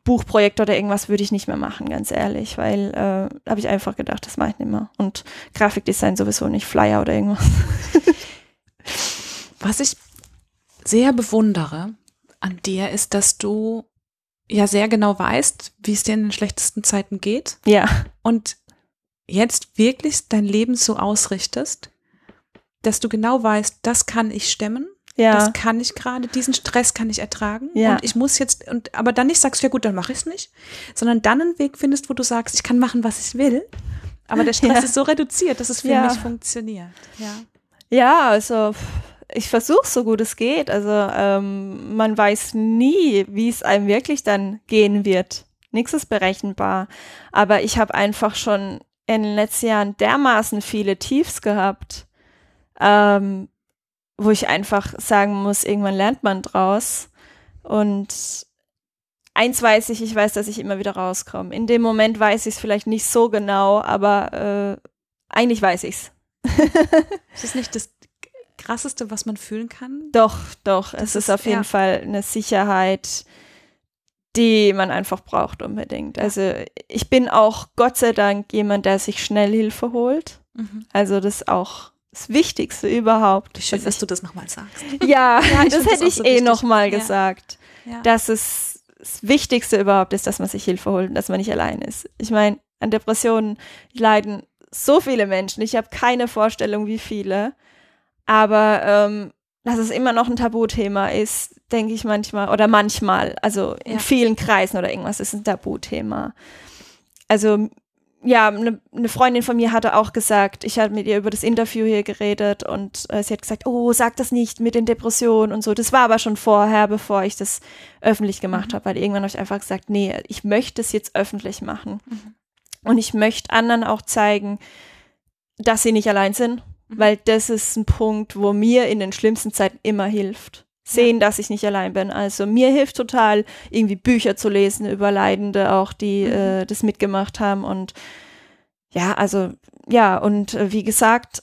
[SPEAKER 3] Buchprojekt oder irgendwas würde ich nicht mehr machen, ganz ehrlich, weil äh, habe ich einfach gedacht, das mache ich nicht mehr. Und Grafikdesign sowieso nicht, Flyer oder irgendwas.
[SPEAKER 1] Was ich sehr bewundere an dir ist, dass du ja sehr genau weißt, wie es dir in den schlechtesten Zeiten geht
[SPEAKER 3] Ja,
[SPEAKER 1] und jetzt wirklich dein Leben so ausrichtest, dass du genau weißt, das kann ich stemmen,
[SPEAKER 3] Ja.
[SPEAKER 1] das kann ich gerade, diesen Stress kann ich ertragen
[SPEAKER 3] Ja.
[SPEAKER 1] und ich muss jetzt, und aber dann nicht sagst, ja gut, dann mache ich es nicht, sondern dann einen Weg findest, wo du sagst, ich kann machen, was ich will, aber der Stress
[SPEAKER 3] Ja.
[SPEAKER 1] ist so reduziert, dass es für
[SPEAKER 3] Ja.
[SPEAKER 1] mich funktioniert. Ja.
[SPEAKER 3] Ja, also ich versuche so gut es geht. Also ähm, man weiß nie, wie es einem wirklich dann gehen wird. Nichts ist berechenbar. Aber ich habe einfach schon in den letzten Jahren dermaßen viele Tiefs gehabt, ähm, wo ich einfach sagen muss, irgendwann lernt man draus. Und eins weiß ich, ich weiß, dass ich immer wieder rauskomme. In dem Moment weiß ich es vielleicht nicht so genau, aber äh, eigentlich weiß ich's.
[SPEAKER 1] Ist das nicht das krasseste, was man fühlen kann?
[SPEAKER 3] Doch, doch.
[SPEAKER 1] Das
[SPEAKER 3] es ist,
[SPEAKER 1] ist-
[SPEAKER 3] auf jeden
[SPEAKER 1] ja.
[SPEAKER 3] Fall eine Sicherheit, die man einfach braucht unbedingt.
[SPEAKER 1] Ja.
[SPEAKER 3] Also ich bin auch Gott sei Dank jemand, der sich schnell Hilfe holt.
[SPEAKER 1] Mhm.
[SPEAKER 3] Also das ist auch das Wichtigste überhaupt.
[SPEAKER 1] Schön,
[SPEAKER 3] dass ich-
[SPEAKER 1] du das nochmal sagst.
[SPEAKER 3] ja,
[SPEAKER 1] Ja,
[SPEAKER 3] das hätte ich
[SPEAKER 1] so
[SPEAKER 3] eh
[SPEAKER 1] wichtig.
[SPEAKER 3] noch mal
[SPEAKER 1] Ja.
[SPEAKER 3] gesagt.
[SPEAKER 1] Ja.
[SPEAKER 3] Dass es das Wichtigste überhaupt ist, dass man sich Hilfe holt und dass man nicht allein ist. Ich meine, an Depressionen leiden so viele Menschen. Ich habe keine Vorstellung, wie viele. Aber ähm, dass es immer noch ein Tabuthema ist, denke ich manchmal, oder manchmal, also in vielen Kreisen oder irgendwas ist ein Tabuthema. Also ja, eine ne Freundin von mir hatte auch gesagt, ich hatte mit ihr über das Interview hier geredet und äh, sie hat gesagt, oh, sag das nicht mit den Depressionen und so. Das war aber schon vorher, bevor ich das öffentlich gemacht
[SPEAKER 1] Mhm.
[SPEAKER 3] habe, weil irgendwann habe ich einfach gesagt, nee, ich möchte es jetzt öffentlich machen.
[SPEAKER 1] Mhm.
[SPEAKER 3] Und ich möchte anderen auch zeigen, dass sie nicht allein sind,
[SPEAKER 1] Mhm.
[SPEAKER 3] weil das ist ein Punkt, wo mir in den schlimmsten Zeiten immer hilft. Sehen, dass ich nicht allein bin. Also mir hilft total, irgendwie Bücher zu lesen über Leidende, auch die
[SPEAKER 1] Mhm.
[SPEAKER 3] äh, das mitgemacht haben. Und ja, also ja, und äh, wie gesagt,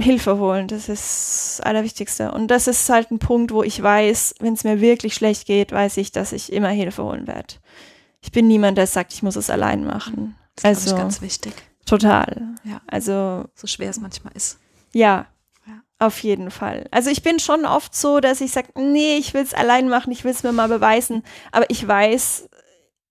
[SPEAKER 3] Hilfe holen, das ist das Allerwichtigste. Und das ist halt ein Punkt, wo ich weiß, wenn es mir wirklich schlecht geht, weiß ich, dass ich immer Hilfe holen werde. Ich bin niemand, der sagt, ich muss es allein machen.
[SPEAKER 1] Das ist
[SPEAKER 3] Also-
[SPEAKER 1] ich, ganz wichtig,
[SPEAKER 3] Total.
[SPEAKER 1] Ja.
[SPEAKER 3] Also
[SPEAKER 1] so schwer es manchmal ist.
[SPEAKER 3] Ja. Auf jeden Fall. Also ich bin schon oft so, dass ich sage, nee, ich will es allein machen, ich will es mir mal beweisen. Aber ich weiß,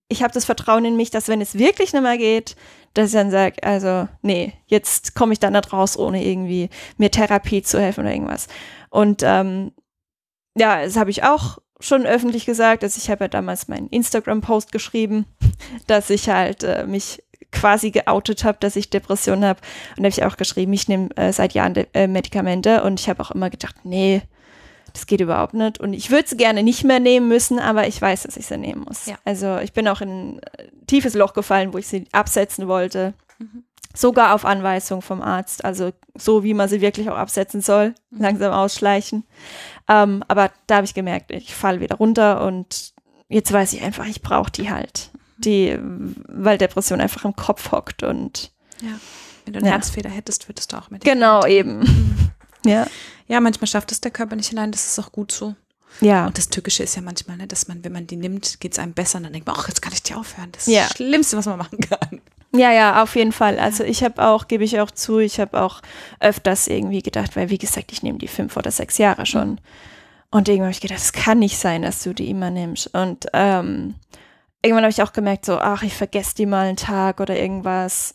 [SPEAKER 3] ich habe das Vertrauen in mich, dass wenn es wirklich nicht mehr geht, dass ich dann sage, also nee, jetzt komme ich dann nicht raus, ohne irgendwie mir Therapie zu helfen oder irgendwas. Und ähm, ja, das habe ich auch schon öffentlich gesagt. Also ich habe ja damals meinen Instagram-Post geschrieben, dass ich halt äh, mich quasi geoutet habe, dass ich Depressionen habe. Und da habe ich auch geschrieben, ich nehme äh, seit Jahren äh, Medikamente und ich habe auch immer gedacht, nee, das geht überhaupt nicht. Und ich würde sie gerne nicht mehr nehmen müssen, aber ich weiß, dass ich sie nehmen muss.
[SPEAKER 1] Ja.
[SPEAKER 3] Also ich bin auch in ein äh, tiefes Loch gefallen, wo ich sie absetzen wollte.
[SPEAKER 1] Mhm.
[SPEAKER 3] Sogar auf Anweisung vom Arzt, also so wie man sie wirklich auch absetzen soll,
[SPEAKER 1] Mhm.
[SPEAKER 3] langsam ausschleichen. Ähm, aber da habe ich gemerkt, ich falle wieder runter und jetzt weiß ich einfach, ich brauche die halt. Die, weil Depression einfach im Kopf hockt und
[SPEAKER 1] Ja. Wenn du einen
[SPEAKER 3] Ja.
[SPEAKER 1] Herzfehler hättest, würdest du auch mit.
[SPEAKER 3] genau eben. Ja.
[SPEAKER 1] Ja, manchmal schafft es der Körper nicht allein, das ist auch gut so.
[SPEAKER 3] Ja.
[SPEAKER 1] Und das Tückische ist ja manchmal, ne, dass man, wenn man die nimmt, geht es einem besser und dann denkt man, ach, jetzt kann ich die aufhören. Das ist
[SPEAKER 3] Ja.
[SPEAKER 1] das Schlimmste, was man machen kann.
[SPEAKER 3] Ja, ja, auf jeden Fall. Also ich habe auch, gebe ich auch zu, ich habe auch öfters irgendwie gedacht, weil wie gesagt, ich nehme die fünf oder sechs Jahre schon. Und irgendwann habe ich gedacht, es kann nicht sein, dass du die immer nimmst. Und ähm, irgendwann habe ich auch gemerkt, so, ach, ich vergesse die mal einen Tag oder irgendwas.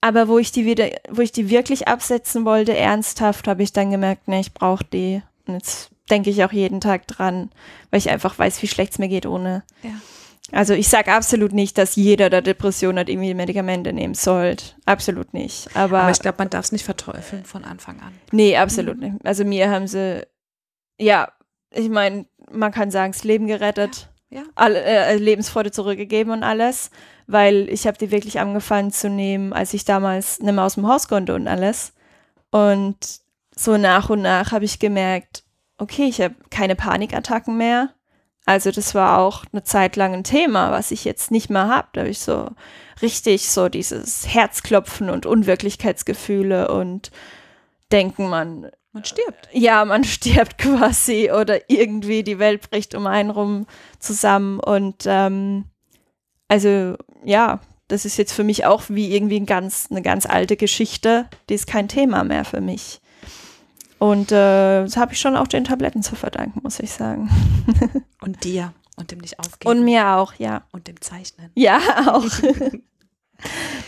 [SPEAKER 3] Aber wo ich die wieder, wo ich die wirklich absetzen wollte, ernsthaft, habe ich dann gemerkt, nee, ich brauche die. Und jetzt denke ich auch jeden Tag dran, weil ich einfach weiß, wie schlecht es mir geht ohne.
[SPEAKER 1] Ja.
[SPEAKER 3] Also ich sage absolut nicht, dass jeder, der Depression hat, irgendwie Medikamente nehmen sollte. Absolut nicht. Aber,
[SPEAKER 1] Aber ich glaube, man darf es nicht verteufeln von Anfang an.
[SPEAKER 3] nee, absolut nicht. Also mir haben sie, ja, ich meine, man kann sagen, das Leben gerettet,
[SPEAKER 1] Ja.
[SPEAKER 3] alle, äh, Lebensfreude zurückgegeben und alles, weil ich habe die wirklich angefangen zu nehmen, als ich damals nicht mehr aus dem Haus konnte und alles. Und so nach und nach habe ich gemerkt, okay, ich habe keine Panikattacken mehr. Also das war auch eine Zeit lang ein Thema, was ich jetzt nicht mehr habe. Da habe ich so richtig so dieses Herzklopfen und Unwirklichkeitsgefühle und denken, man,
[SPEAKER 1] Man stirbt.
[SPEAKER 3] ja, man stirbt quasi oder irgendwie die Welt bricht um einen rum zusammen. Und ähm, also ja, das ist jetzt für mich auch wie irgendwie ein ganz, eine ganz alte Geschichte. Die ist kein Thema mehr für mich. Und äh, das habe ich schon auch den Tabletten zu verdanken, muss ich sagen.
[SPEAKER 1] Und dir. Und dem nicht aufgeben.
[SPEAKER 3] Und mir auch, ja.
[SPEAKER 1] Und dem Zeichnen.
[SPEAKER 3] Ja, auch.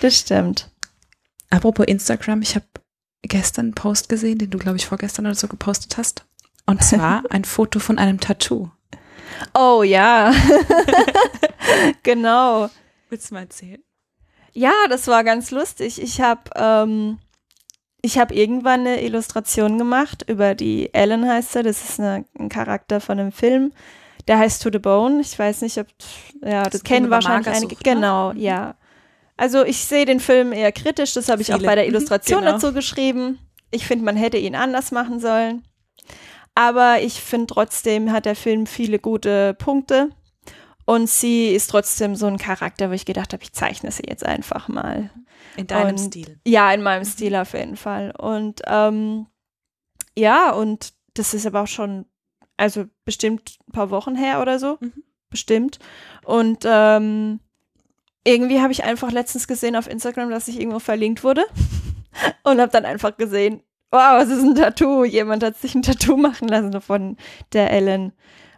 [SPEAKER 3] das stimmt.
[SPEAKER 1] Apropos Instagram, ich habe gestern einen Post gesehen, den du, glaube ich, vorgestern oder so gepostet hast. Und zwar ein Foto von einem Tattoo.
[SPEAKER 3] Oh ja, genau.
[SPEAKER 1] Willst du mal erzählen?
[SPEAKER 3] Ja, das war ganz lustig. Ich habe ähm, ich habe irgendwann eine Illustration gemacht über die Ellen heißt sie. Das ist eine, ein Charakter von einem Film. Der heißt To the Bone. Ich weiß nicht, ob ja, das, das kennen wahrscheinlich einige. Ne? Genau, mhm. ja. Also ich sehe den Film eher kritisch. Das habe ich auch bei der mhm, Illustration genau. dazu geschrieben. Ich finde, man hätte ihn anders machen sollen. Aber ich finde trotzdem hat der Film viele gute Punkte. Und sie ist trotzdem so ein Charakter, wo ich gedacht habe, ich zeichne sie jetzt einfach mal.
[SPEAKER 1] In deinem
[SPEAKER 3] und,
[SPEAKER 1] Stil.
[SPEAKER 3] Ja, in meinem Stil auf jeden Fall. Und ähm, ja, und das ist aber auch schon, also bestimmt ein paar Wochen her oder so. Mhm. Bestimmt. Und ähm, irgendwie habe ich einfach letztens gesehen auf Instagram, dass ich irgendwo verlinkt wurde. und habe dann einfach gesehen, wow, es ist ein Tattoo. Jemand hat sich ein Tattoo machen lassen von der Ellen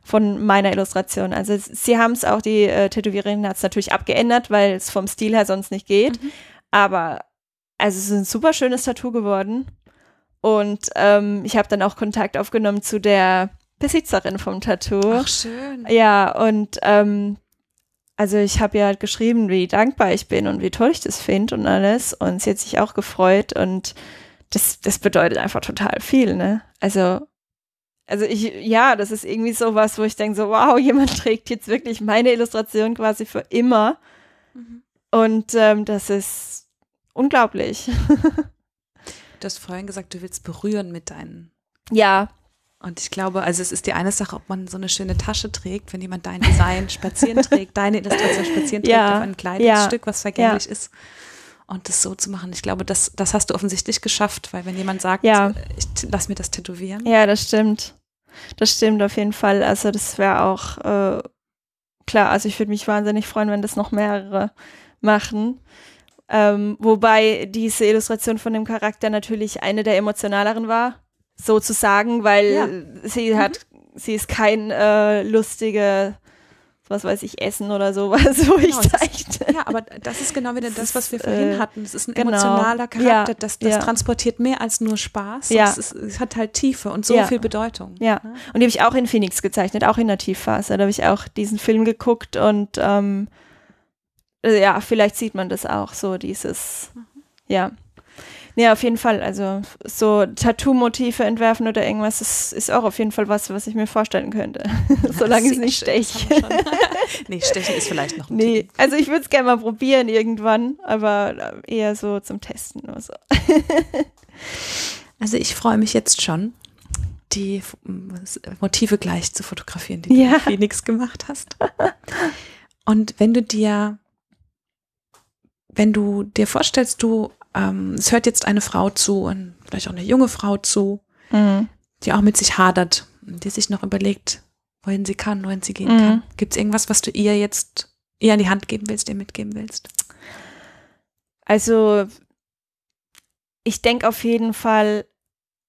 [SPEAKER 3] von meiner Illustration. Also sie haben es auch, die äh, Tätowiererin hat es natürlich abgeändert, weil es vom Stil her sonst nicht geht. Mhm. Aber also es ist ein super schönes Tattoo geworden. Und ähm, ich habe dann auch Kontakt aufgenommen zu der Besitzerin vom Tattoo.
[SPEAKER 1] Ach, schön.
[SPEAKER 3] Ja, und ähm, also ich habe ja halt geschrieben, wie dankbar ich bin und wie toll ich das finde und alles. Und sie hat sich auch gefreut und das, das bedeutet einfach total viel, ne? Also also ich, ja, das ist irgendwie so was, wo ich denke so, wow, jemand trägt jetzt wirklich meine Illustration quasi für immer. Mhm. Und ähm, das ist unglaublich.
[SPEAKER 1] du hast vorhin gesagt, du willst berühren mit deinen.
[SPEAKER 3] Ja.
[SPEAKER 1] Und ich glaube, also es ist die eine Sache, ob man so eine schöne Tasche trägt, wenn jemand dein Design spazieren trägt, deine Illustration spazieren trägt ja. auf ein Kleidungsstück, ja. was vergänglich ja. ist. Und das so zu machen, ich glaube, das, das hast du offensichtlich geschafft, weil wenn jemand sagt, ja. ich lass mir das tätowieren.
[SPEAKER 3] Ja, das stimmt. Das stimmt auf jeden Fall. Also das wäre auch äh, klar, also ich würde mich wahnsinnig freuen, wenn das noch mehrere machen. Ähm, wobei diese Illustration von dem Charakter natürlich eine der emotionaleren war, sozusagen, weil ja. sie mhm. hat, sie ist kein äh, lustige was weiß ich, Essen oder sowas, wo genau, ich zeichne.
[SPEAKER 1] ja, aber das ist genau wieder das, was wir vorhin äh, hatten. Es ist ein genau. emotionaler Charakter, ja, das, das ja. transportiert mehr als nur Spaß. Ja. Es, ist, es, hat halt Tiefe und so viel Bedeutung.
[SPEAKER 3] Ja, ne? und die habe ich auch in Phoenix gezeichnet, auch in der Tiefphase. Da habe ich auch diesen Film geguckt und ähm, ja, vielleicht sieht man das auch, so dieses, mhm. ja. Nee, auf jeden Fall. Also so Tattoo-Motive entwerfen oder irgendwas, das ist auch auf jeden Fall was, was ich mir vorstellen könnte. Solange es nicht stech.
[SPEAKER 1] nee, stechen ist vielleicht noch
[SPEAKER 3] ein Nee, also ich würde es gerne mal probieren irgendwann, aber eher so zum Testen oder so.
[SPEAKER 1] also ich freue mich jetzt schon, die Motive gleich zu fotografieren, die ja. du Phoenix gemacht hast. Und wenn du dir, wenn du dir vorstellst, du ähm, es hört jetzt eine Frau zu und vielleicht auch eine junge Frau zu, mhm. die auch mit sich hadert, die sich noch überlegt, wohin sie kann, wohin sie gehen mhm. kann. Gibt es irgendwas, was du ihr jetzt ihr an die Hand geben willst, ihr mitgeben willst?
[SPEAKER 3] Also ich denke auf jeden Fall,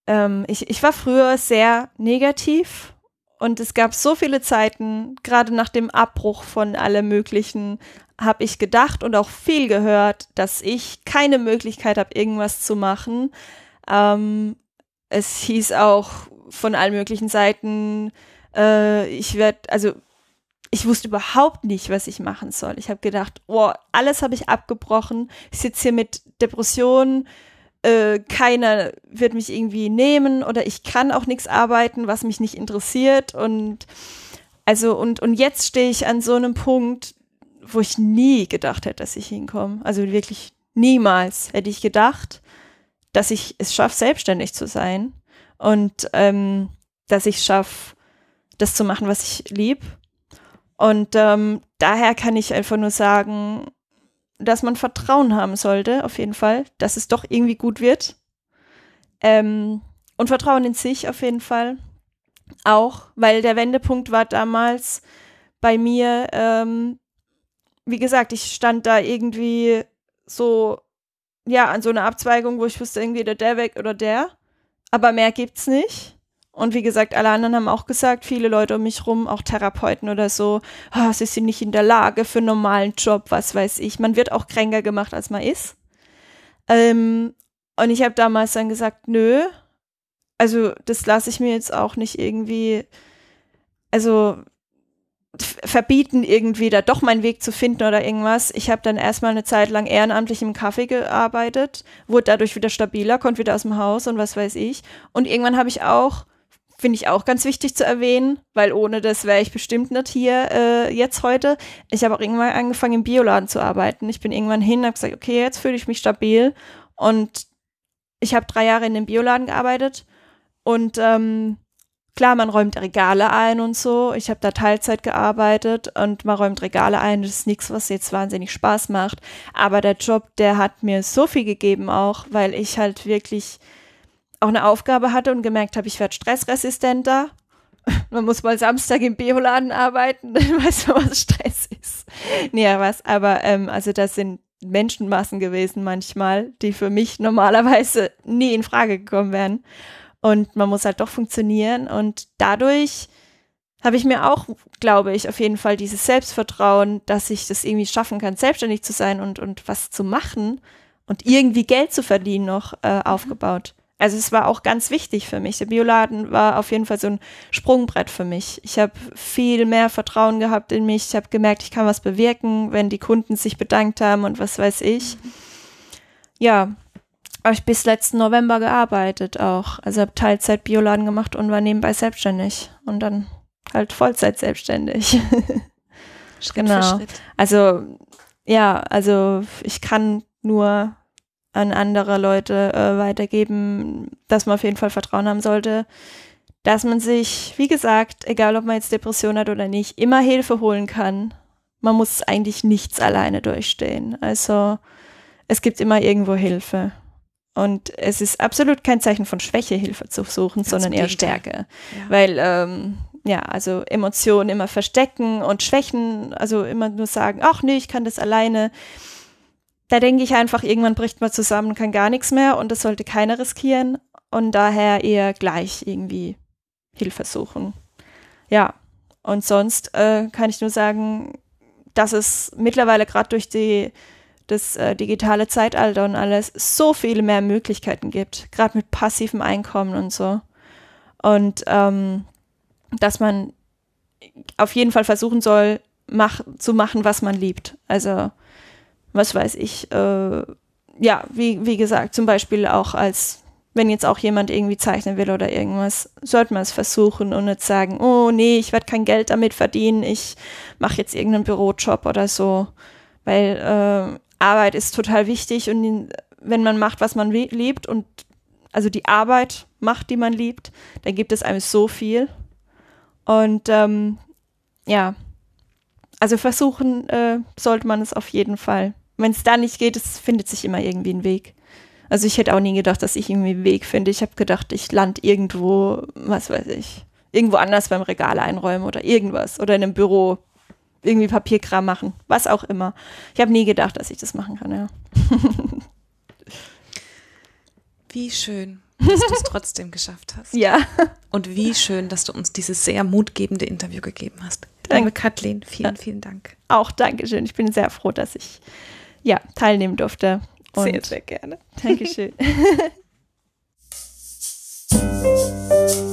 [SPEAKER 3] ähm, ich, ich war früher sehr negativ und es gab so viele Zeiten, gerade nach dem Abbruch von allem Möglichen, habe ich gedacht und auch viel gehört, dass ich keine Möglichkeit habe, irgendwas zu machen. Ähm, es hieß auch von allen möglichen Seiten, äh, ich werde, also ich wusste überhaupt nicht, was ich machen soll. Ich habe gedacht, oh, alles habe ich abgebrochen. Ich sitze hier mit Depressionen. Äh, keiner wird mich irgendwie nehmen oder ich kann auch nichts arbeiten, was mich nicht interessiert. Und also, und, und jetzt stehe ich an so einem Punkt, wo ich nie gedacht hätte, dass ich hinkomme. Also wirklich niemals hätte ich gedacht, dass ich es schaffe, selbstständig zu sein und ähm, dass ich schaffe, das zu machen, was ich lieb. Und ähm, daher kann ich einfach nur sagen, dass man Vertrauen haben sollte, auf jeden Fall, dass es doch irgendwie gut wird. Ähm, und Vertrauen in sich auf jeden Fall. Auch, weil der Wendepunkt war damals bei mir, ähm, wie gesagt, ich stand da irgendwie so, ja, an so einer Abzweigung, wo ich wusste, irgendwie der weg oder der. Aber mehr gibt's nicht. Und wie gesagt, alle anderen haben auch gesagt, viele Leute um mich rum, auch Therapeuten oder so, oh, sie sind nicht in der Lage für einen normalen Job, was weiß ich. Man wird auch kränker gemacht, als man ist. Ähm, und ich habe damals dann gesagt, nö, also das lasse ich mir jetzt auch nicht irgendwie, also verbieten, irgendwie da doch meinen Weg zu finden oder irgendwas. Ich habe dann erstmal eine Zeit lang ehrenamtlich im Kaffee gearbeitet, wurde dadurch wieder stabiler, konnte wieder aus dem Haus und was weiß ich. Und irgendwann habe ich auch, finde ich auch ganz wichtig zu erwähnen, weil ohne das wäre ich bestimmt nicht hier äh, jetzt heute. Ich habe auch irgendwann angefangen im Bioladen zu arbeiten. Ich bin irgendwann hin, habe gesagt, okay, jetzt fühle ich mich stabil und ich habe drei Jahre in dem Bioladen gearbeitet und ähm, Klar, man räumt Regale ein und so. Ich habe da Teilzeit gearbeitet und man räumt Regale ein. Das ist nichts, was jetzt wahnsinnig Spaß macht. Aber der Job, der hat mir so viel gegeben auch, weil ich halt wirklich auch eine Aufgabe hatte und gemerkt habe, ich werde stressresistenter. Man muss mal Samstag im Bioladen arbeiten, dann weiß man, was Stress ist. Nee, was, aber ähm, also das sind Menschenmassen gewesen manchmal, die für mich normalerweise nie in Frage gekommen wären. Und man muss halt doch funktionieren. Und dadurch habe ich mir auch, glaube ich, auf jeden Fall dieses Selbstvertrauen, dass ich das irgendwie schaffen kann, selbstständig zu sein und, und was zu machen und irgendwie Geld zu verdienen noch äh, aufgebaut. Also es war auch ganz wichtig für mich. Der Bioladen war auf jeden Fall so ein Sprungbrett für mich. Ich habe viel mehr Vertrauen gehabt in mich. Ich habe gemerkt, ich kann was bewirken, wenn die Kunden sich bedankt haben und was weiß ich. Ja, habe ich bis letzten November gearbeitet auch. Also habe Teilzeit Bioladen gemacht und war nebenbei selbstständig und dann halt Vollzeit selbstständig. Schritt genau. Also ja, also ich kann nur an andere Leute äh, weitergeben, dass man auf jeden Fall Vertrauen haben sollte, dass man sich, wie gesagt, egal ob man jetzt Depression hat oder nicht, immer Hilfe holen kann. Man muss eigentlich nichts alleine durchstehen. Also es gibt immer irgendwo Hilfe. Und es ist absolut kein Zeichen von Schwäche, Hilfe zu suchen, Ganz sondern eher Stärke. Ja. Weil, ähm, ja, also Emotionen immer verstecken und Schwächen, also immer nur sagen, ach nee, ich kann das alleine. Da denke ich einfach, irgendwann bricht man zusammen, kann gar nichts mehr und das sollte keiner riskieren. Und daher eher gleich irgendwie Hilfe suchen. Ja, und sonst äh, kann ich nur sagen, dass es mittlerweile gerade durch die das äh, digitale Zeitalter und alles so viele mehr Möglichkeiten gibt, gerade mit passivem Einkommen und so. Und ähm, dass man auf jeden Fall versuchen soll, mach, zu machen, was man liebt. Also, was weiß ich, äh, ja, wie, wie gesagt, zum Beispiel auch als, wenn jetzt auch jemand irgendwie zeichnen will oder irgendwas, sollte man es versuchen und nicht sagen, oh nee, ich werde kein Geld damit verdienen, ich mache jetzt irgendeinen Bürojob oder so. Weil äh, Arbeit ist total wichtig und wenn man macht, was man liebt und also die Arbeit macht, die man liebt, dann gibt es einem so viel. Und ähm, ja, also versuchen äh, sollte man es auf jeden Fall. Wenn es da nicht geht, es findet sich immer irgendwie ein Weg. Also ich hätte auch nie gedacht, dass ich irgendwie einen Weg finde. Ich habe gedacht, ich lande irgendwo, was weiß ich, irgendwo anders beim Regal einräumen oder irgendwas oder in einem Büro irgendwie Papierkram machen, was auch immer. Ich habe nie gedacht, dass ich das machen kann, ja.
[SPEAKER 1] Wie schön, dass du es trotzdem geschafft hast.
[SPEAKER 3] Ja.
[SPEAKER 1] Und wie schön, dass du uns dieses sehr mutgebende Interview gegeben hast. Danke, Kathleen. Vielen, vielen Dank.
[SPEAKER 3] Auch Dankeschön. Ich bin sehr froh, dass ich ja, teilnehmen durfte.
[SPEAKER 1] Und sehr, sehr gerne.
[SPEAKER 3] Dankeschön.